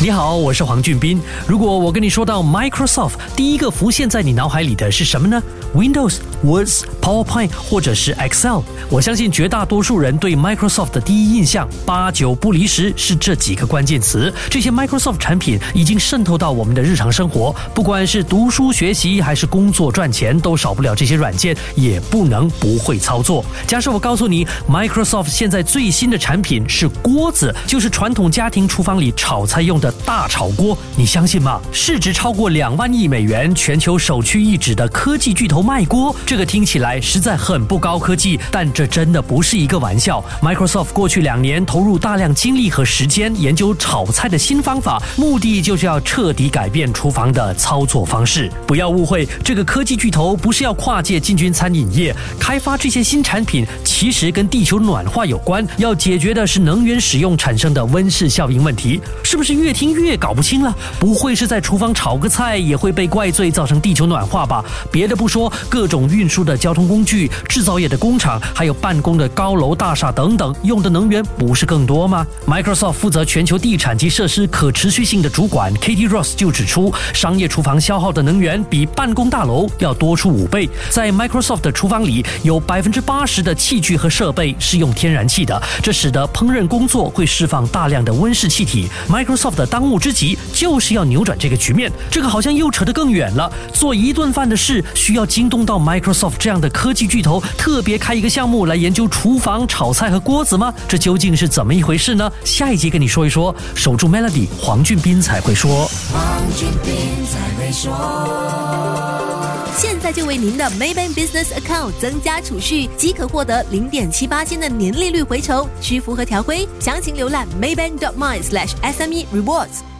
你好，我是黄俊斌。如果我跟你说到 Microsoft，第一个浮现在你脑海里的是什么呢？Windows、Words、PowerPoint 或者是 Excel？我相信绝大多数人对 Microsoft 的第一印象，八九不离十是这几个关键词。这些 Microsoft 产品已经渗透到我们的日常生活，不管是读书学习还是工作赚钱，都少不了这些软件，也不能不会操作。假设我告诉你，Microsoft 现在最新的产品是锅子，就是传统家庭厨房里炒菜用的。大炒锅，你相信吗？市值超过两万亿美元，全球首屈一指的科技巨头卖锅，这个听起来实在很不高科技，但这真的不是一个玩笑。Microsoft 过去两年投入大量精力和时间研究炒菜的新方法，目的就是要彻底改变厨房的操作方式。不要误会，这个科技巨头不是要跨界进军餐饮业，开发这些新产品其实跟地球暖化有关，要解决的是能源使用产生的温室效应问题，是不是越？听越搞不清了，不会是在厨房炒个菜也会被怪罪造成地球暖化吧？别的不说，各种运输的交通工具、制造业的工厂，还有办公的高楼大厦等等，用的能源不是更多吗？Microsoft 负责全球地产及设施可持续性的主管 Katie Ross 就指出，商业厨房消耗的能源比办公大楼要多出五倍。在 Microsoft 的厨房里，有百分之八十的器具和设备是用天然气的，这使得烹饪工作会释放大量的温室气体。Microsoft 的当务之急就是要扭转这个局面，这个好像又扯得更远了。做一顿饭的事需要惊动到 Microsoft 这样的科技巨头，特别开一个项目来研究厨房炒菜和锅子吗？这究竟是怎么一回事呢？下一集跟你说一说。守住 Melody，黄俊斌才会说。黄俊斌才会说。就为您的 Maybank Business Account 增加储蓄，即可获得零点七八千的年利率回酬，需符合条规。详情浏览 maybank.my/sme rewards。